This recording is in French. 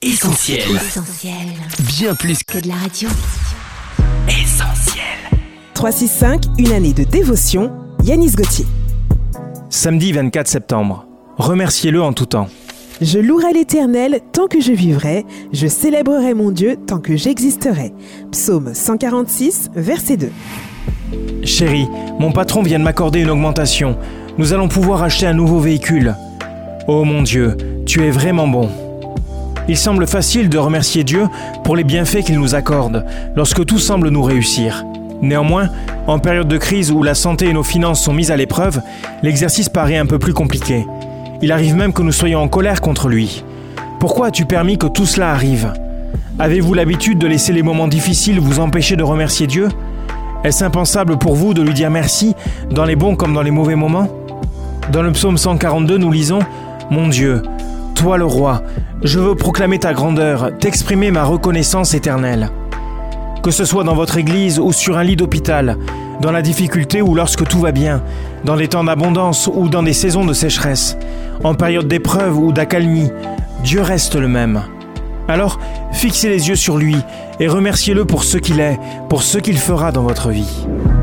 Essentiel. Essentiel. Bien plus Que de la radio. qu'essentiel. 365, une année de dévotion, Yanis Gauthier. Samedi 24 septembre. Remerciez-le en tout temps. Je louerai l'Éternel tant que je vivrai, je célébrerai mon Dieu tant que j'existerai. Psaume 146, verset 2. Chérie, mon patron vient de m'accorder une augmentation. Nous allons pouvoir acheter un nouveau véhicule. Oh mon Dieu, tu es vraiment bon. Il semble facile de remercier Dieu pour les bienfaits qu'il nous accorde lorsque tout semble nous réussir. Néanmoins, en période de crise où la santé et nos finances sont mises à l'épreuve, l'exercice paraît un peu plus compliqué. Il arrive même que nous soyons en colère contre lui. Pourquoi as-tu permis que tout cela arrive? Avez-vous l'habitude de laisser les moments difficiles vous empêcher de remercier Dieu? Est-ce impensable pour vous de lui dire merci dans les bons comme dans les mauvais moments? Dans le psaume 142, nous lisons Mon Dieu, toi le roi, je veux proclamer ta grandeur, t'exprimer ma reconnaissance éternelle. Que ce soit dans votre église ou sur un lit d'hôpital, dans la difficulté ou lorsque tout va bien, dans des temps d'abondance ou dans des saisons de sécheresse, en période d'épreuve ou d'accalmie, Dieu reste le même. Alors, fixez les yeux sur lui et remerciez-le pour ce qu'il est, pour ce qu'il fera dans votre vie.